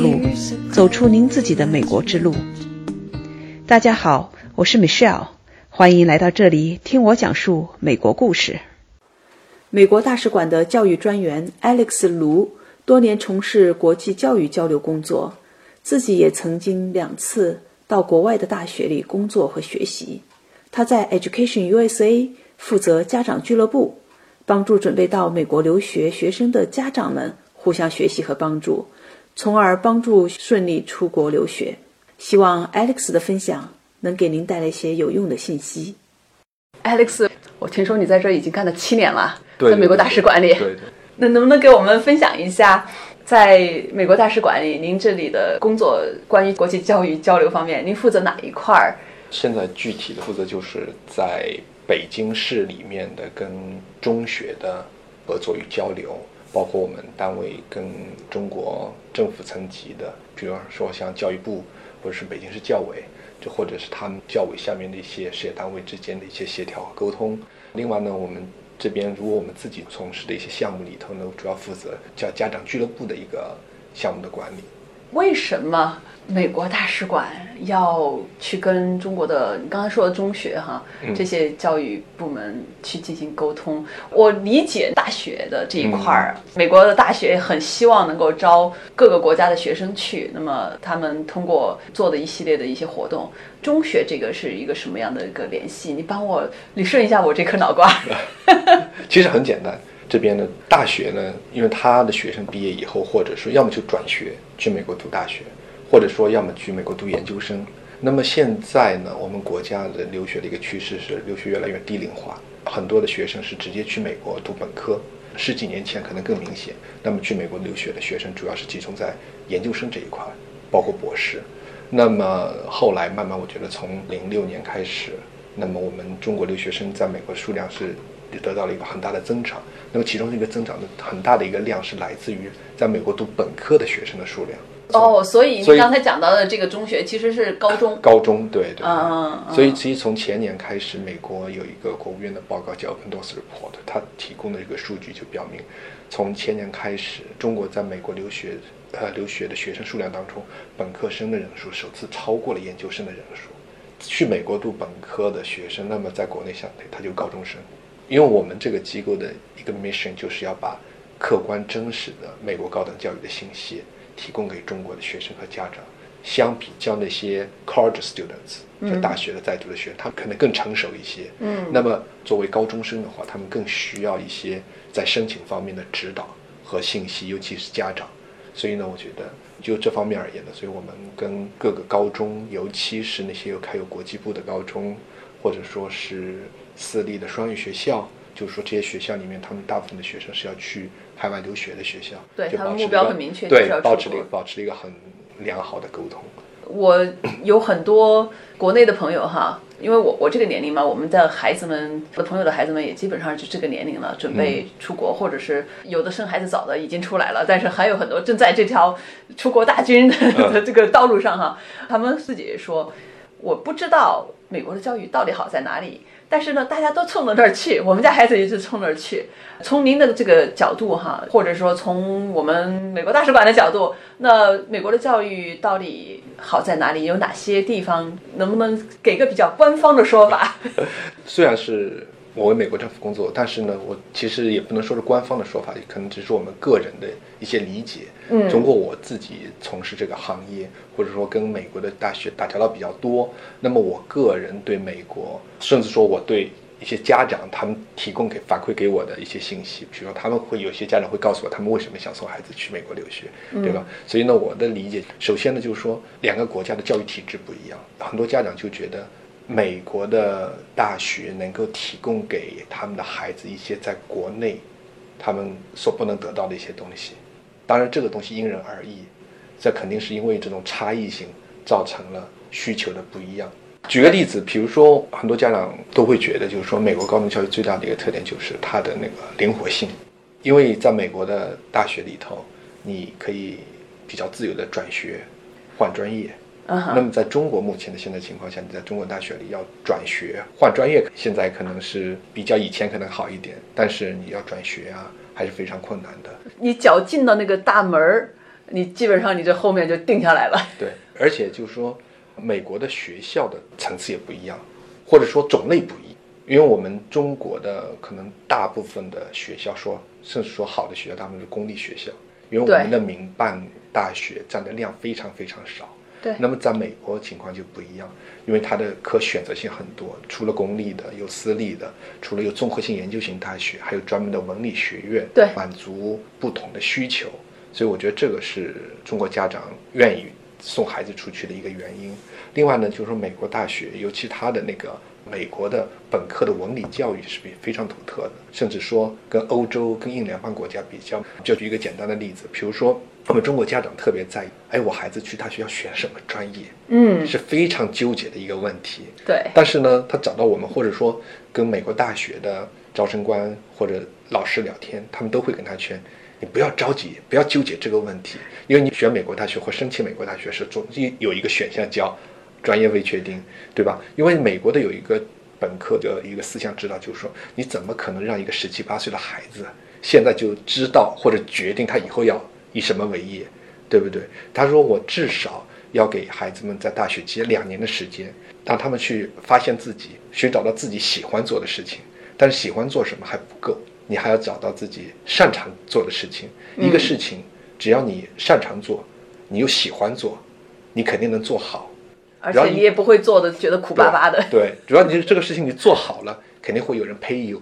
路，走出您自己的美国之路。大家好，我是 Michelle，欢迎来到这里听我讲述美国故事。美国大使馆的教育专员 Alex 卢多年从事国际教育交流工作，自己也曾经两次到国外的大学里工作和学习。他在 Education USA 负责家长俱乐部，帮助准备到美国留学学生的家长们互相学习和帮助，从而帮助顺利出国留学。希望 Alex 的分享能给您带来一些有用的信息。Alex，我听说你在这已经干了七年了，在美国大使馆里。对对。那能不能给我们分享一下，在美国大使馆里，您这里的工作关于国际教育交流方面，您负责哪一块儿？现在具体的负责就是在北京市里面的跟中学的合作与交流，包括我们单位跟中国政府层级的，比方说像教育部。或者是北京市教委，就或者是他们教委下面的一些事业单位之间的一些协调和沟通。另外呢，我们这边如果我们自己从事的一些项目里头呢，主要负责叫家长俱乐部的一个项目的管理。为什么？美国大使馆要去跟中国的你刚才说的中学哈这些教育部门去进行沟通。我理解大学的这一块儿，美国的大学很希望能够招各个国家的学生去。那么他们通过做的一系列的一些活动，中学这个是一个什么样的一个联系？你帮我捋顺一下我这颗脑瓜。其实很简单，这边的大学呢，因为他的学生毕业以后，或者说要么就转学去美国读大学。或者说，要么去美国读研究生。那么现在呢，我们国家的留学的一个趋势是留学越来越低龄化，很多的学生是直接去美国读本科。十几年前可能更明显。那么去美国留学的学生主要是集中在研究生这一块，包括博士。那么后来慢慢，我觉得从零六年开始，那么我们中国留学生在美国数量是得到了一个很大的增长。那么其中这个增长的很大的一个量是来自于在美国读本科的学生的数量。哦，所以你刚才讲到的这个中学其实是高中。高中，对对。嗯所以，其实从前年开始，美国有一个国务院的报告叫 Open Doors Report，它提供的一个数据就表明，从前年开始，中国在美国留学呃留学的学生数量当中，本科生的人数首次超过了研究生的人数。去美国读本科的学生，那么在国内相对他就高中生，因为我们这个机构的一个 mission 就是要把客观真实的美国高等教育的信息。提供给中国的学生和家长，相比较那些 college students，就大学的在读的学生，他们可能更成熟一些。嗯，那么作为高中生的话，他们更需要一些在申请方面的指导和信息，尤其是家长。所以呢，我觉得就这方面而言呢，所以我们跟各个高中，尤其是那些有开有国际部的高中，或者说是私立的双语学校，就是说这些学校里面，他们大部分的学生是要去。海外留学的学校，对他们目标很明确，对，保持了保持了一个很良好的沟通。我有很多国内的朋友哈，因为我我这个年龄嘛，我们的孩子们的朋友的孩子们也基本上就这个年龄了，准备出国，或者是有的生孩子早的已经出来了，但是还有很多正在这条出国大军的 这个道路上哈。他们自己说，我不知道美国的教育到底好在哪里。但是呢，大家都冲到那儿去，我们家孩子也是冲那儿去。从您的这个角度哈，或者说从我们美国大使馆的角度，那美国的教育到底好在哪里？有哪些地方？能不能给个比较官方的说法？虽然是。我为美国政府工作，但是呢，我其实也不能说是官方的说法，可能只是我们个人的一些理解。嗯，通过我自己从事这个行业，或者说跟美国的大学打交道比较多，那么我个人对美国，甚至说我对一些家长他们提供给反馈给我的一些信息，比如说他们会有些家长会告诉我他们为什么想送孩子去美国留学，对吧？所以呢，我的理解，首先呢就是说两个国家的教育体制不一样，很多家长就觉得。美国的大学能够提供给他们的孩子一些在国内他们所不能得到的一些东西，当然这个东西因人而异，这肯定是因为这种差异性造成了需求的不一样。举个例子，比如说很多家长都会觉得，就是说美国高等教育最大的一个特点就是它的那个灵活性，因为在美国的大学里头，你可以比较自由的转学换专业。那么，在中国目前的现在情况下，你在中国大学里要转学换专业，现在可能是比较以前可能好一点，但是你要转学啊，还是非常困难的。你脚进到那个大门儿，你基本上你这后面就定下来了。对，而且就是说，美国的学校的层次也不一样，或者说种类不一，因为我们中国的可能大部分的学校说，甚至说好的学校，他们是公立学校，因为我们的民办大学占的量非常非常少。对，那么在美国情况就不一样，因为它的可选择性很多，除了公立的，有私立的，除了有综合性研究型大学，还有专门的文理学院，对，满足不同的需求。所以我觉得这个是中国家长愿意送孩子出去的一个原因。另外呢，就是说美国大学，尤其他的那个美国的本科的文理教育是非非常独特的，甚至说跟欧洲、跟英联邦国家比较。就举一个简单的例子，比如说。我们中国家长特别在意，哎，我孩子去大学要选什么专业？嗯，是非常纠结的一个问题。对。但是呢，他找到我们，或者说跟美国大学的招生官或者老师聊天，他们都会跟他劝，你不要着急，不要纠结这个问题，因为你选美国大学或申请美国大学是，总有一个选项叫专业未确定，对吧？因为美国的有一个本科的一个思想指导，就是说，你怎么可能让一个十七八岁的孩子现在就知道或者决定他以后要？以什么为业，对不对？他说我至少要给孩子们在大学期两年的时间，让他们去发现自己，寻找到自己喜欢做的事情。但是喜欢做什么还不够，你还要找到自己擅长做的事情。一个事情，只要你擅长做，你又喜欢做，你肯定能做好。而且你也不会做的觉得苦巴巴的。对，主要你这个事情你做好了，肯定会有人 pay you。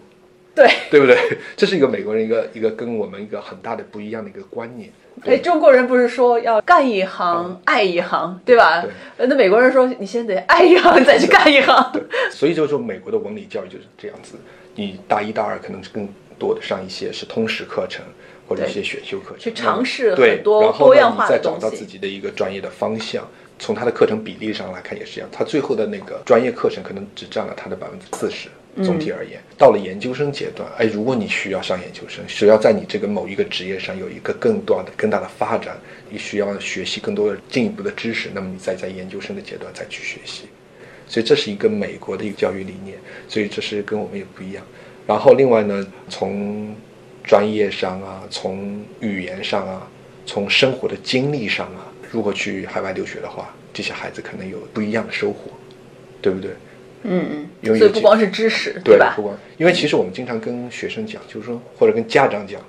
对，对不对？这是一个美国人一个一个跟我们一个很大的不一样的一个观念。哎，中国人不是说要干一行爱一行，对吧？对。那美国人说你先得爱一行再去干一行。对。所以就是说，美国的文理教育就是这样子。你大一、大二可能是更多的上一些是通识课程或者一些选修课程，去尝试很多多样化的东西。再找到自己的一个专业的方向。从他的课程比例上来看也是一样，他最后的那个专业课程可能只占了他的百分之四十。总体而言，到了研究生阶段，哎，如果你需要上研究生，需要在你这个某一个职业上有一个更多的、更大的发展，你需要学习更多的进一步的知识，那么你再在研究生的阶段再去学习。所以这是一个美国的一个教育理念，所以这是跟我们也不一样。然后另外呢，从专业上啊，从语言上啊，从生活的经历上啊，如果去海外留学的话，这些孩子可能有不一样的收获，对不对？嗯嗯，所以不光是知识，对吧？不光，因为其实我们经常跟学生讲，就是说，或者跟家长讲，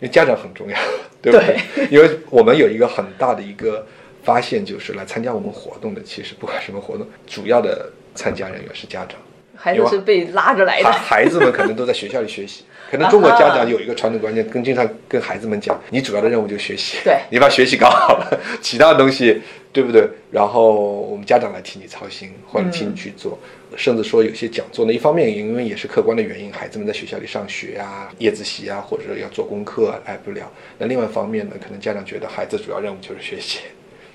因为家长很重要，对不对？因为我们有一个很大的一个发现，就是来参加我们活动的，其实不管什么活动，主要的参加人员是家长，孩子是被拉着来的，孩子们可能都在学校里学习。可能中国家长有一个传统观念，跟经常跟孩子们讲，你主要的任务就是学习，对你把学习搞好了，其他的东西，对不对？然后我们家长来替你操心，或者替你去做，甚至说有些讲座呢，一方面因为也是客观的原因，孩子们在学校里上学啊，夜自习啊，或者要做功课来不了。那另外一方面呢，可能家长觉得孩子主要任务就是学习。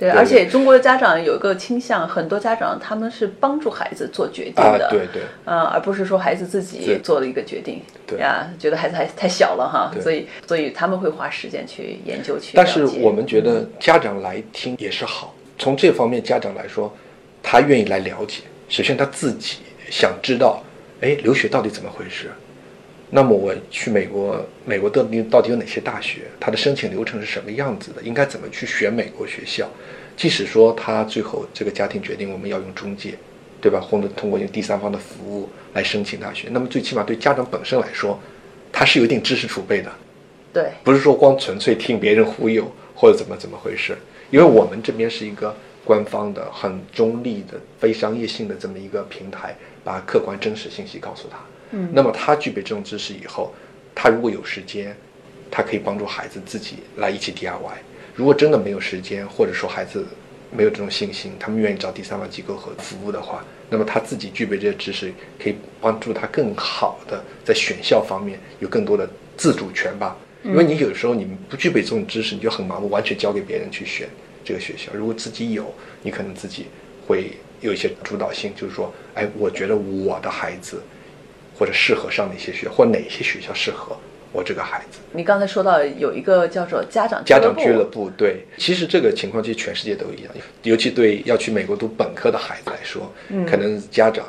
对，而且中国的家长有一个倾向，很多家长他们是帮助孩子做决定的，对对，呃，而不是说孩子自己做了一个决定，对呀，觉得孩子还太小了哈，所以所以他们会花时间去研究去。但是我们觉得家长来听也是好，从这方面家长来说，他愿意来了解，首先他自己想知道，哎，留学到底怎么回事？那么我去美国，美国到底到底有哪些大学？它的申请流程是什么样子的？应该怎么去选美国学校？即使说他最后这个家庭决定我们要用中介，对吧？或者通过用第三方的服务来申请大学，那么最起码对家长本身来说，他是有一定知识储备的，对，不是说光纯粹听别人忽悠或者怎么怎么回事。因为我们这边是一个官方的、很中立的、非商业性的这么一个平台，把客观真实信息告诉他。嗯，那么他具备这种知识以后，他如果有时间，他可以帮助孩子自己来一起 DIY。如果真的没有时间，或者说孩子没有这种信心，他们愿意找第三方机构和服务的话，那么他自己具备这些知识，可以帮助他更好的在选校方面有更多的自主权吧。因为你有时候你不具备这种知识，你就很盲目，完全交给别人去选这个学校。如果自己有，你可能自己会有一些主导性，就是说，哎，我觉得我的孩子。或者适合上哪些学校，或哪些学校适合我这个孩子？你刚才说到有一个叫做家长家长俱乐部，对，其实这个情况其实全世界都一样，尤其对要去美国读本科的孩子来说，可能家长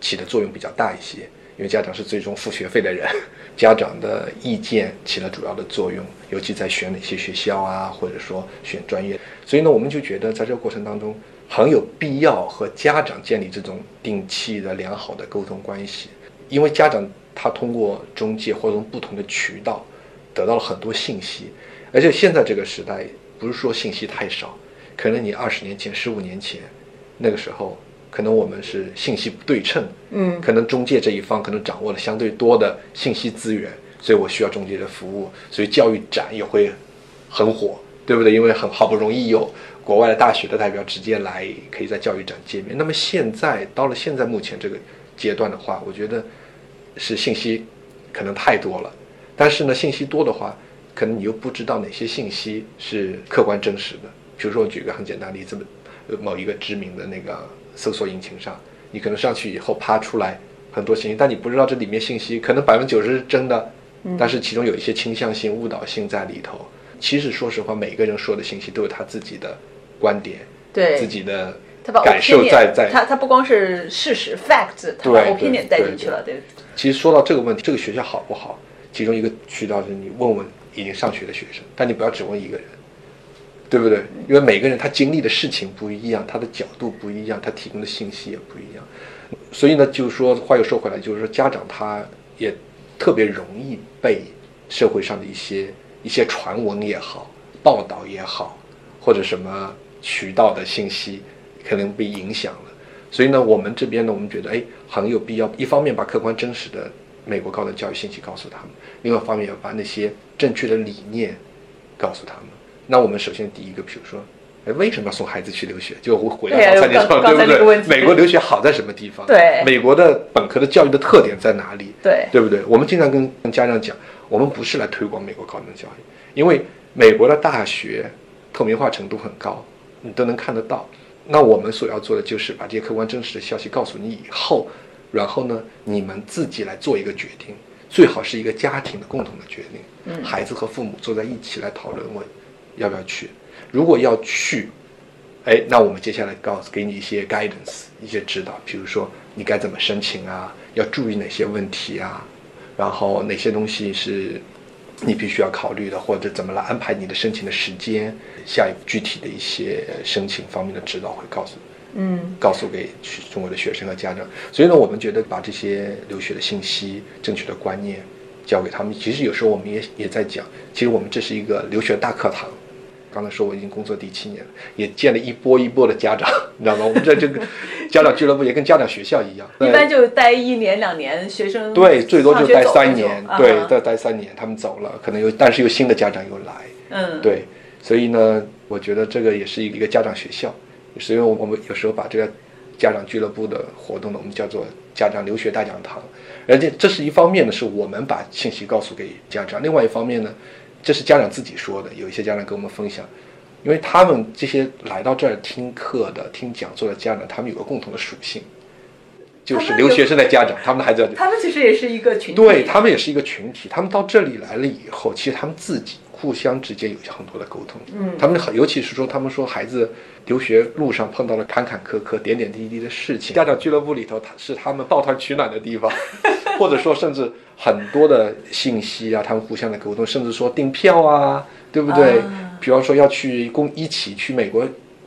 起的作用比较大一些，因为家长是最终付学费的人，家长的意见起了主要的作用，尤其在选哪些学校啊，或者说选专业。所以呢，我们就觉得在这个过程当中很有必要和家长建立这种定期的良好的沟通关系，因为家长他通过中介或者不同的渠道得到了很多信息，而且现在这个时代不是说信息太少，可能你二十年前、十五年前那个时候。可能我们是信息不对称，嗯，可能中介这一方可能掌握了相对多的信息资源，所以我需要中介的服务，所以教育展也会很火，对不对？因为很好不容易有国外的大学的代表直接来，可以在教育展见面。那么现在到了现在目前这个阶段的话，我觉得是信息可能太多了，但是呢，信息多的话，可能你又不知道哪些信息是客观真实的。比如说，我举个很简单的例子，某一个知名的那个。搜索引擎上，你可能上去以后爬出来很多信息，但你不知道这里面信息可能百分之九十是真的，但是其中有一些倾向性、误导性在里头。其实说实话，每个人说的信息都有他自己的观点，对自己的感受在在。他他不光是事实 fact，他把 opinion 带进去了，对。其实说到这个问题，这个学校好不好？其中一个渠道是你问问已经上学的学生，但你不要只问一个人。对不对？因为每个人他经历的事情不一样，他的角度不一样，他提供的信息也不一样。所以呢，就是说话又说回来，就是说家长他也特别容易被社会上的一些一些传闻也好、报道也好，或者什么渠道的信息可能被影响了。所以呢，我们这边呢，我们觉得哎，很有必要，一方面把客观真实的美国高等教育信息告诉他们，另外一方面要把那些正确的理念告诉他们。那我们首先第一个，比如说，哎，为什么要送孩子去留学？就回到刚才你说，对不对？美国留学好在什么地方？对，美国的本科的教育的特点在哪里？对，对不对？我们经常跟跟家长讲，我们不是来推广美国高等教育，因为美国的大学透明化程度很高，你都能看得到。那我们所要做的就是把这些客观真实的消息告诉你以后，然后呢，你们自己来做一个决定，最好是一个家庭的共同的决定。嗯，孩子和父母坐在一起来讨论问。要不要去？如果要去，哎，那我们接下来告诉给你一些 guidance，一些指导，比如说你该怎么申请啊，要注意哪些问题啊，然后哪些东西是你必须要考虑的，或者怎么来安排你的申请的时间，下一步具体的一些申请方面的指导会告诉，嗯，告诉给中国的学生和家长。所以呢，我们觉得把这些留学的信息、正确的观念教给他们，其实有时候我们也也在讲，其实我们这是一个留学大课堂。刚才说我已经工作第七年了，也见了一波一波的家长，你知道吗？我们在这个 家长俱乐部也跟家长学校一样，一般就待一年两年，学生对最多就待三年，对，再待三年，他们走了，可能又，但是又新的家长又来，嗯，对，所以呢，我觉得这个也是一个家长学校，所以我们有时候把这个家长俱乐部的活动呢，我们叫做家长留学大讲堂，而且这是一方面呢，是我们把信息告诉给家长，另外一方面呢。这是家长自己说的，有一些家长跟我们分享，因为他们这些来到这儿听课的、听讲座的家长，他们有个共同的属性，就是留学生的家长，他们的孩子，他们其实也是一个群体，对他们也是一个群体。他们到这里来了以后，其实他们自己互相之间有很多的沟通，嗯，他们很，尤其是说，他们说孩子留学路上碰到了坎坎坷坷、点点滴滴的事情，家长俱乐部里头，他是他们抱团取暖的地方。或者说，甚至很多的信息啊，他们互相的沟通，甚至说订票啊，对不对？比方说要去共一起去美国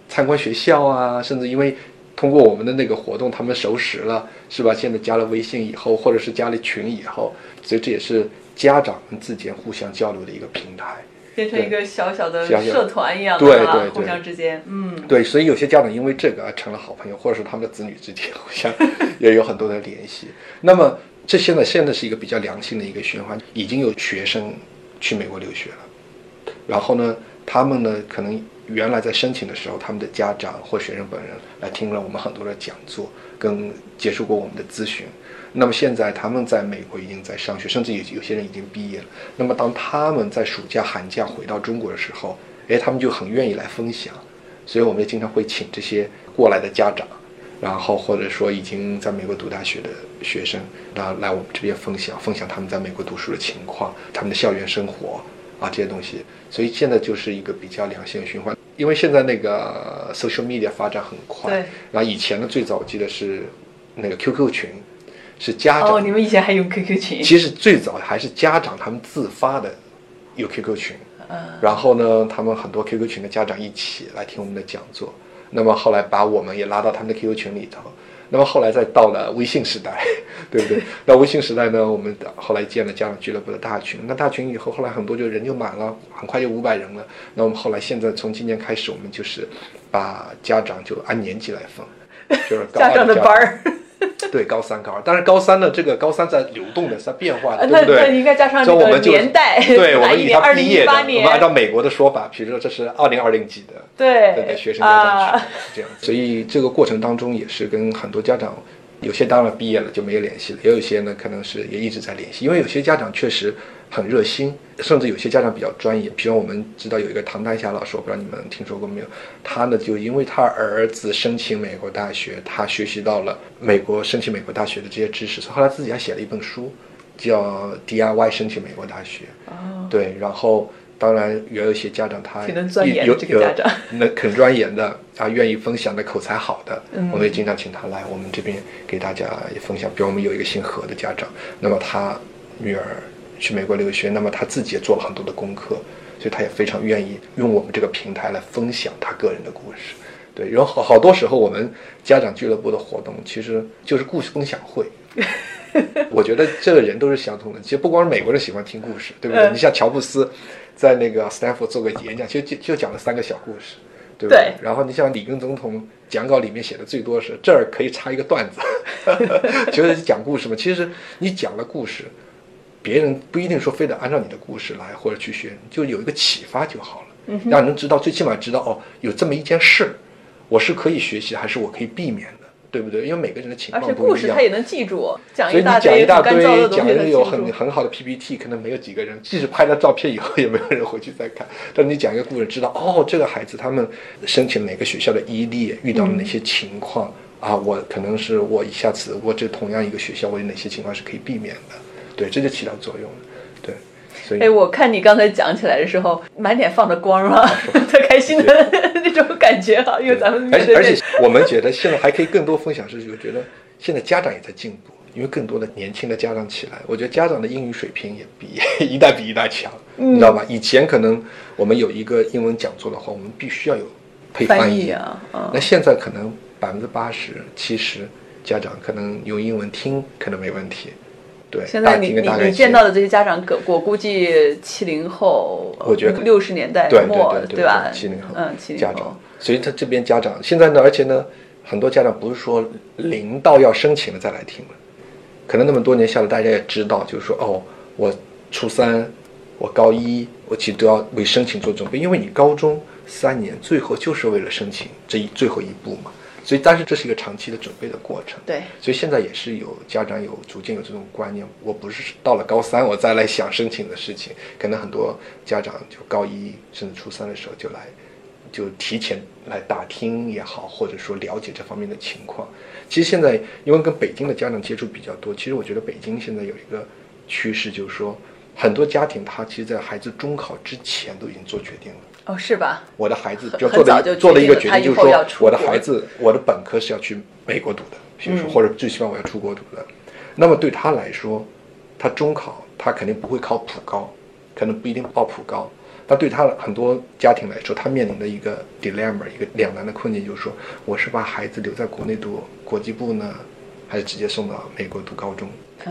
参观学校啊，甚至因为通过我们的那个活动，他们熟识了，是吧？现在加了微信以后，或者是加了群以后，所以这也是家长们之间互相交流的一个平台，变成一个小小的社团一样的，对对对，互相之间，嗯，对，所以有些家长因为这个而成了好朋友，或者是他们的子女之间 互相 也有很多的联系，那么。这现在现在是一个比较良性的一个循环，已经有学生去美国留学了，然后呢，他们呢可能原来在申请的时候，他们的家长或学生本人来听了我们很多的讲座，跟接受过我们的咨询，那么现在他们在美国已经在上学，甚至有有些人已经毕业了。那么当他们在暑假寒假回到中国的时候，哎，他们就很愿意来分享，所以我们也经常会请这些过来的家长。然后或者说已经在美国读大学的学生，然后来我们这边分享分享他们在美国读书的情况，他们的校园生活啊这些东西。所以现在就是一个比较良性循环，因为现在那个 social media 发展很快。对。然后以前呢，最早我记得是那个 QQ 群，是家长。哦，你们以前还用 QQ 群？其实最早还是家长他们自发的有 QQ 群，嗯，然后呢，他们很多 QQ 群的家长一起来听我们的讲座，那么后来把我们也拉到他们的 QQ 群里头。那么后来再到了微信时代，对不对？那微信时代呢，我们后来建了家长俱乐部的大群。那大群以后，后来很多就人就满了，很快就五百人了。那我们后来现在从今年开始，我们就是把家长就按年级来分，就是 家长的班儿。对，高三、高二，但是高三呢，这个高三在流动的，在变化的，对不对？那应该加上这个年代，对，我们以他毕业的，我们按照美国的说法，比如说这是二零二零级的，对，对学生家长群这样。所以这个过程当中也是跟很多家长，有些当然毕业了就没有联系了，也有一些呢可能是也一直在联系，因为有些家长确实。很热心，甚至有些家长比较专业。比如我们知道有一个唐丹霞老师，我不知道你们听说过没有？他呢就因为他儿子申请美国大学，他学习到了美国申请美国大学的这些知识，所以后来自己还写了一本书，叫 DIY 申请美国大学。哦，对，然后当然也有一些家长他有有这个家长，那肯钻研的啊，愿意分享的口才好的，我们也经常请他来我们这边给大家也分享。比如我们有一个姓何的家长，那么他女儿。去美国留学，那么他自己也做了很多的功课，所以他也非常愿意用我们这个平台来分享他个人的故事。对，然后好好多时候我们家长俱乐部的活动其实就是故事分享会。我觉得这个人都是相通的，其实不光是美国人喜欢听故事，对不对？你像乔布斯在那个斯坦福做个演讲，其实就就讲了三个小故事，对不对？然后你像里根总统讲稿里面写的最多是这儿可以插一个段子，就是讲故事嘛。其实你讲了故事。别人不一定说非得按照你的故事来或者去学，就有一个启发就好了，让人知道，最起码知道哦，有这么一件事，我是可以学习，还是我可以避免的，对不对？因为每个人的情况不一样。而且故事他也能记住，所以你讲一大堆，讲的有很很好的 PPT，可能没有几个人，即使拍了照片以后，也没有人回去再看。但你讲一个故事，知道哦，这个孩子他们申请哪个学校的伊利遇到了哪些情况啊？我可能是我一下子，我这同样一个学校，我有哪些情况是可以避免的？对，这就起到作用了。对，所以哎，我看你刚才讲起来的时候，满脸放着光啊，特开心的 那种感觉啊。因为咱们而且而且我们觉得现在还可以更多分享，是我觉得现在家长也在进步，因为更多的年轻的家长起来，我觉得家长的英语水平也比 一代比一代强，你知道吧？以前可能我们有一个英文讲座的话，我们必须要有配翻译啊。那现在可能百分之八十、七十家长可能用英文听可能没问题。对，现在你你你见到的这些家长，我估计七零后，我觉得六十年代末，对吧？七零后，嗯，七零后家长，所以他这边家长现在呢，而且呢，很多家长不是说零到要申请了再来听了，可能那么多年下来，大家也知道，就是说，哦，我初三，我高一，我其实都要为申请做准备，因为你高中三年，最后就是为了申请这一最后一步嘛。所以，但是这是一个长期的准备的过程。对，所以现在也是有家长有逐渐有这种观念，我不是到了高三我再来想申请的事情，可能很多家长就高一甚至初三的时候就来，就提前来打听也好，或者说了解这方面的情况。其实现在因为跟北京的家长接触比较多，其实我觉得北京现在有一个趋势，就是说很多家庭他其实，在孩子中考之前都已经做决定了。哦，是吧？我的孩子就做了做了一个决定，就是说我的孩子，我的本科是要去美国读的，比如说或者最起码我要出国读的。那么对他来说，他中考他肯定不会考普高，可能不一定报普高。但对他很多家庭来说，他面临的一个 dilemma，一个两难的困境，就是说，我是把孩子留在国内读国际部呢，还是直接送到美国读高中？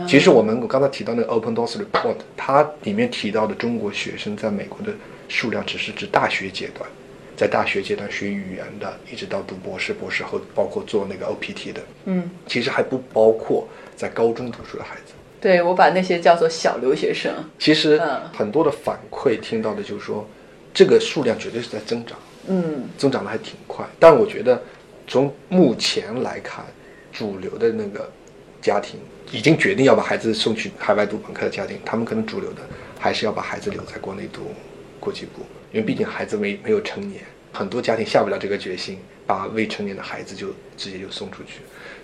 其实我们我刚才提到那个 Open Doors Report，它里面提到的中国学生在美国的。数量只是指大学阶段，在大学阶段学语言的，一直到读博士、博士后，包括做那个 OPT 的，嗯，其实还不包括在高中读书的孩子。对，我把那些叫做小留学生。其实很多的反馈听到的就是说，这个数量绝对是在增长，嗯，增长的还挺快。但我觉得，从目前来看，主流的那个家庭已经决定要把孩子送去海外读本科的家庭，他们可能主流的还是要把孩子留在国内读。国际部，因为毕竟孩子没没有成年，很多家庭下不了这个决心，把未成年的孩子就直接就送出去。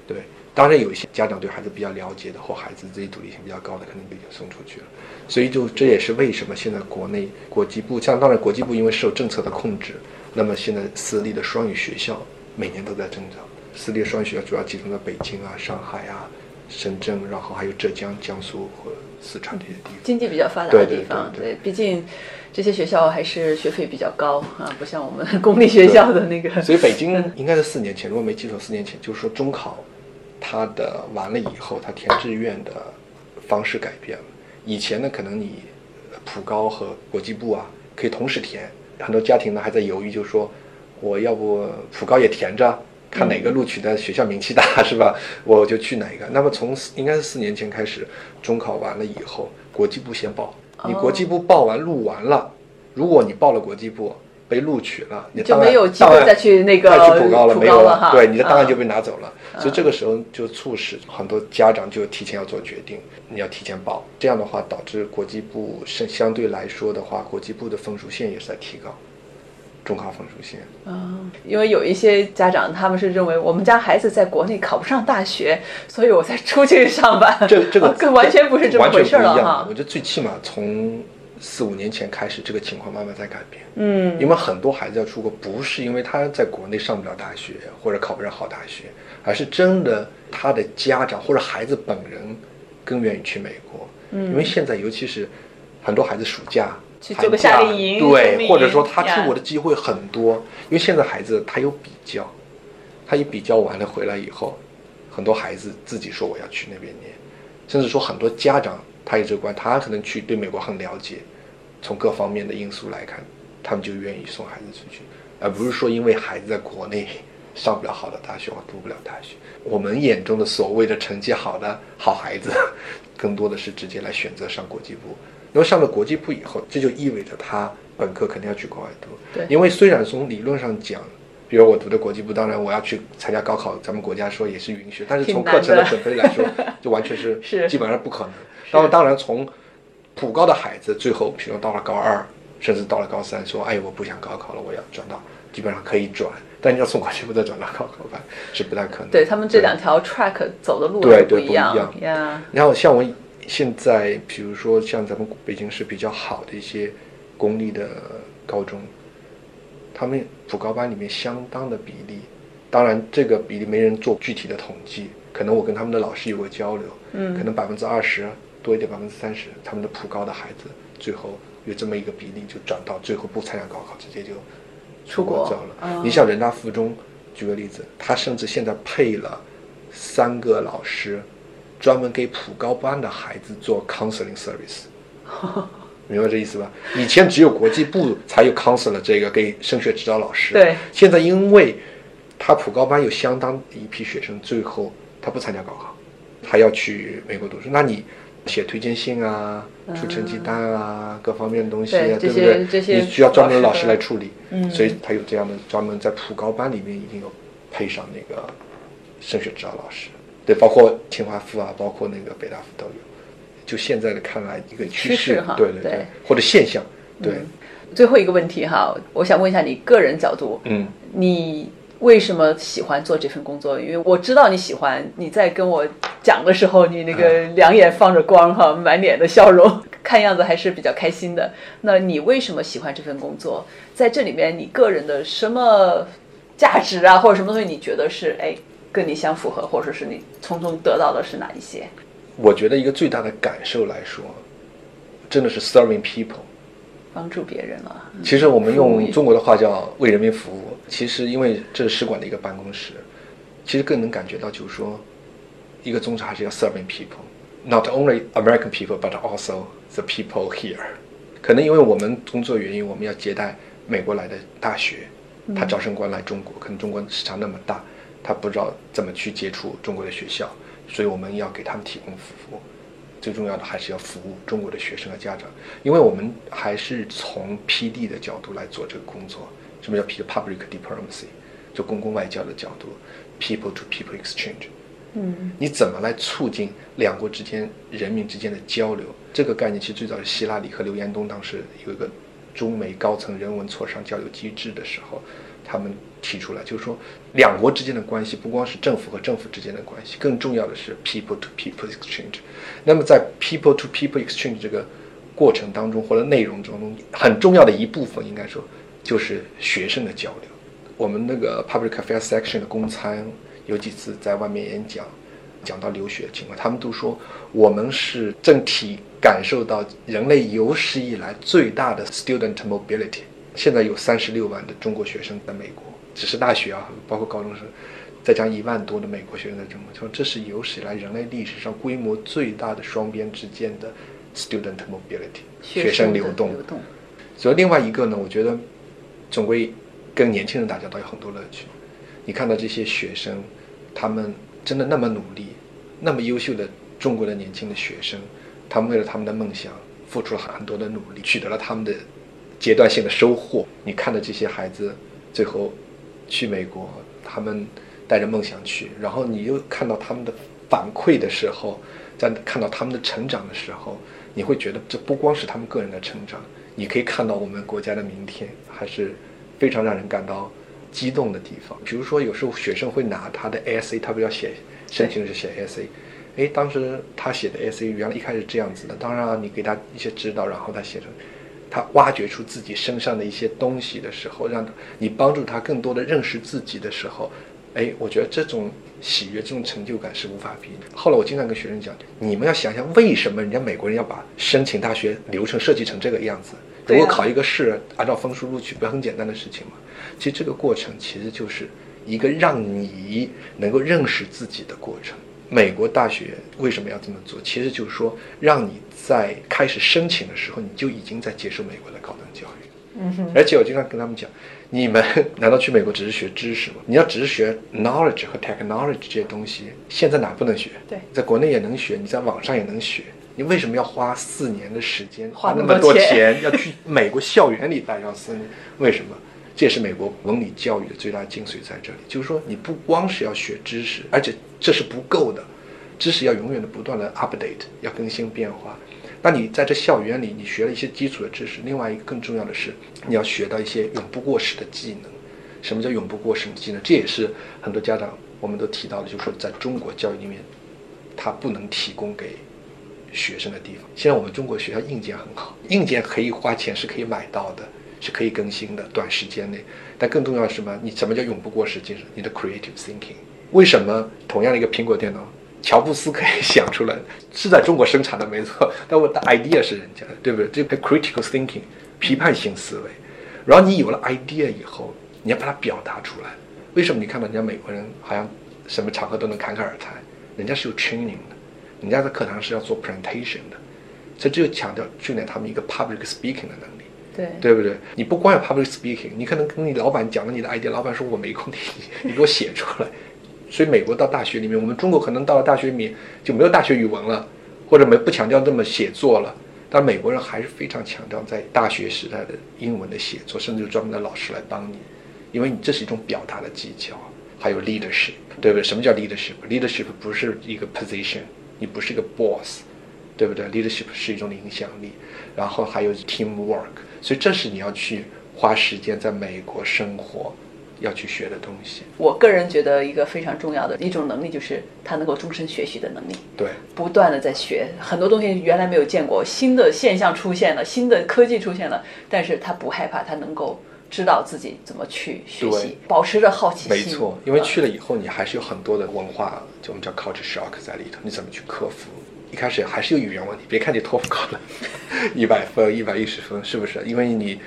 对，当然有一些家长对孩子比较了解的，或孩子自己独立性比较高的，肯定就已经送出去了。所以就这也是为什么现在国内国际部，像当然国际部因为受政策的控制，那么现在私立的双语学校每年都在增长。私立双语学校主要集中在北京啊、上海啊，深圳，然后还有浙江、江苏和四川这些地方。经济比较发达的地方，对对毕竟这些学校还是学费比较高啊，不像我们 公立学校的那个。所以北京应该是四年前，如果没记错，四年前就是说中考，它的完了以后，它填志愿的方式改变了。以前呢，可能你呃普高和国际部啊可以同时填，很多家庭呢还在犹豫，就说我要不普高也填着，看哪个录取的学校名气大，是吧？我就去哪一个。那么从四应该是四年前开始，中考完了以后，国际部先报，你国际部报完录完了，如果你报了国际部。被录取了，你的就没有机会再去那个再去普高了，没有了哈对，你的档案嗯就被拿走了。所以这个时候就促使很多家长就提前要做决定，你要提前报。这样的话，导致国际部是相对来说的话，国际部的分数线也是在提高，中考分数线。嗯，因为有一些家长他们是认为我们家孩子在国内考不上大学，所以我才出去上班。这这个跟 完全不是这么回事了不一样的哈我。觉得最起码从四五年前开始，这个情况慢慢在改变。嗯，因为很多孩子要出国，不是因为他在国内上不了大学或者考不上好大学，而是真的他的家长或者孩子本人更愿意去美国。嗯，因为现在尤其是很多孩子暑假去做个夏令营对，或者说他出国的机会很多，因为现在孩子他有比较，他一比较完了回来以后，很多孩子自己说我要去那边念，甚至说很多家长他有这个观，他可能去对美国很了解，从各方面的因素来看，他们就愿意送孩子出去，而不是说因为孩子在国内上不了好的大学或读不了大学。我们眼中的所谓的成绩好的好孩子，更多的是直接来选择上国际部。那么上了国际部以后，这就意味着他本科肯定要去国外读。对因为虽然从理论上讲，比如我读的国际部，当然我要去参加高考，咱们国家说也是允许，但是从课程的准备来说，就完全是是基本上不可能。当然，当然从普高的孩子，最后比如到了高二，甚至到了高三，说哎我不想高考了，我要转到，基本上可以转，但你要从国际部再转到高考班是不太可能。对他们这两条 track 走的路是对对不一一样。然后像我现在，比如说像咱们北京市比较好的一些公立的高中，他们普高班里面相当的比例，当然这个比例没人做具体的统计，可能我跟他们的老师有过交流，嗯可能百分之二十多一点，百分之三十，他们的普高的孩子最后有这么一个比例就转到最后不参加高考，直接就出国走了。哦你像人大附中，举个例子，他甚至现在配了三个老师，专门给普高班的孩子做 counseling service。明白这意思吧？以前只有国际部才有 counselor 这个给升学指导老师。对。现在因为他普高班有相当一批学生，最后他不参加高考，他要去美国读书，那你写推荐信啊、出成绩单啊、各方面的东西啊，对对不对？这些你需要专门的老师来处理。嗯所以他有这样的专门在普高班里面一定有配上那个升学指导老师，对，包括清华附啊，包括那个北大附都有。就现在的看来，一个趋趋势哈对对对或者现象，对，最后一个问题哈，我想问一下你个人角度，嗯，你为什么喜欢做这份工作？因为我知道你喜欢，你在跟我讲的时候，你那个两眼放着光哈，满脸的笑容，看样子还是比较开心的。那你为什么喜欢这份工作？在这里面，你个人的什么价值啊，或者什么东西，你觉得是哎跟你相符合，或者是你从中得到的是哪一些？我觉得一个最大的感受来说，真的是 serving people。帮助别人了，其实我们用中国的话叫为人民服务。其实因为这是使馆的一个办公室，其实更能感觉到就是说，一个宗旨还是要 serving people，not only American people but also the people here。可能因为我们工作原因，我们要接待美国来的大学，他招生官来中国，可能中国市场那么大，他不知道怎么去接触中国的学校，所以我们要给他们提供服务。最重要的还是要服务中国的学生和家长，因为我们还是从 PD 的角度来做这个工作。什么叫 P public diplomacy？就公共外交的角度，people to people exchange。嗯，你怎么来促进两国之间人民之间的交流？这个概念其实最早是希拉里和刘延东当时有一个中美高层人文磋商交流机制的时候，他们提出来，就是说两国之间的关系不光是政府和政府之间的关系，更重要的是 people to people exchange。那么在 people to people exchange 这个过程当中或者内容中，很重要的一部分应该说就是学生的交流。我们那个 public affairs section 的公参有几次在外面演讲，讲到留学情况，他们都说我们是正体感受到人类有史以来最大的 student mobility。现在有三十六万的中国学生在美国，只是大学啊，包括高中生，再加一万多的美国学生在中国，说这是有史以来人类历史上规模最大的双边之间的 student mobility 学生流动。所以另外一个呢，我觉得总归跟年轻人打交道有很多乐趣。你看到这些学生，他们真的那么努力，那么优秀的中国的年轻的学生，他们为了他们的梦想付出了很多的努力，取得了他们的阶段性的收获。你看到这些孩子最后去美国，他们带着梦想去，然后你又看到他们的反馈的时候，在看到他们的成长的时候，你会觉得这不光是他们个人的成长，你可以看到我们国家的明天，还是非常让人感到。激动的地方，比如说有时候学生会拿他的 essay，他不要写申请是写 essay，哎，当时他写的 essay 原来一开始这样子的，当然你给他一些指导，然后他写成，他挖掘出自己身上的一些东西的时候，让你帮助他更多的认识自己的时候，哎，我觉得这种喜悦、这种成就感是无法比拟。后来我经常跟学生讲，你们要想想为什么人家美国人要把申请大学流程设计成这个样子？如果考一个试，按照分数录取，不是很简单的事情吗？其实这个过程其实就是一个让你能够认识自己的过程。美国大学为什么要这么做？其实就是说，让你在开始申请的时候，你就已经在接受美国的高等教育。嗯哼。而且我经常跟他们讲，你们 难道去美国只是学知识吗？你要只是学 knowledge 和 technology 这些东西，现在哪不能学？对，在国内也能学，你在网上也能学。你为什么要花四年的时间，花那么多钱，要去美国校园里待上四年？为什么？这也是美国文理教育的最大精髓在这里，就是说你不光是要学知识，而且这是不够的，知识要永远的不断的 update，要更新变化。那你在这校园里，你学了一些基础的知识，另外一个更重要的是，你要学到一些永不过时的技能。什么叫永不过时的技能？这也是很多家长我们都提到的，就是说在中国教育里面，它不能提供给学生的地方。现在我们中国学校硬件很好，硬件可以花钱是可以买到的。是可以更新的，短时间内。但更重要的是什么？你什么叫永不过时精神？你的 creative thinking。为什么同样的一个苹果电脑，乔布斯可以想出来，是在中国生产的没错，但我的 idea 是人家的，对不对？这个 critical thinking，批判性思维。然后你有了 idea 以后，你要把它表达出来。为什么你看到人家美国人好像什么场合都能侃侃而谈？人家是有 training 的，人家在课堂是要做 presentation 的，所以这就强调训练他们一个 public speaking 的能力。对对不对？你不光有 public speaking，你可能跟你老板讲了你的 idea，老板说我没空听你，你给我写出来。所以美国到大学里面，我们中国可能到了大学里面就没有大学语文了，或者没不强调这么写作了。但美国人还是非常强调在大学时代的英文的写作，甚至有专门的老师来帮你，因为你这是一种表达的技巧，还有 leadership，对不对？什么叫 leadership？leadership 不是一个 position，你不是一个 boss，对不对？leadership 是一种影响力，然后还有 teamwork。所以这是你要去花时间在美国生活，要去学的东西。我个人觉得一个非常重要的一种能力，就是他能够终身学习的能力。对，不断的在学很多东西，原来没有见过，新的现象出现了，新的科技出现了，但是他不害怕，他能够知道自己怎么去学习，保持着好奇心。没错，因为去了以后，你还是有很多的文化，就我们叫 culture shock 在里头，你怎么去克服？一开始还是有语言问题，别看你托福考了 一百分、一百一十分，是不是？因为你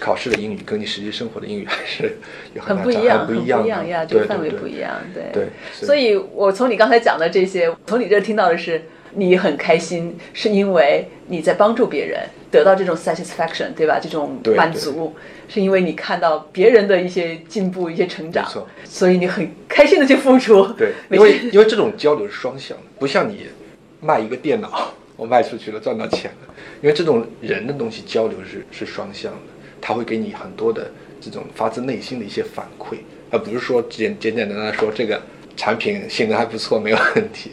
考试的英语跟你实际生活的英语还是有很不一样，不一样呀，这个范围不一样，对。对。所以我从你刚才讲的这些，从你这听到的是，你很开心，是因为你在帮助别人得到这种 satisfaction，对吧？这种满足，是因为你看到别人的一些进步、一些成长，所以你很开心的去付出。对，因为因为这种交流是双向的，不像你。卖一个电脑，我卖出去了，赚到钱了。因为这种人的东西交流是是双向的，他会给你很多的这种发自内心的一些反馈，而不是说简简简单单说这个产品性能还不错，没有问题，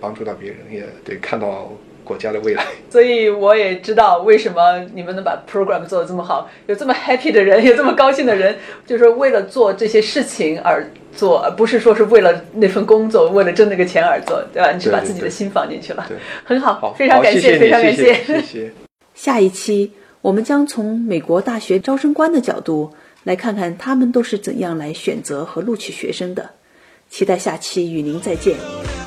帮助到别人也对看到。国家的未来，所以我也知道为什么你们能把 program 做得这么好，有这么 happy 的人，有这么高兴的人，就是为了做这些事情而做，而不是说是为了那份工作，为了挣那个钱而做，对吧？你是把自己的心放进去了，对，很好，非常感谢，非常感谢，谢谢。下一期我们将从美国大学招生官的角度来看看他们都是怎样来选择和录取学生的，期待下期与您再见。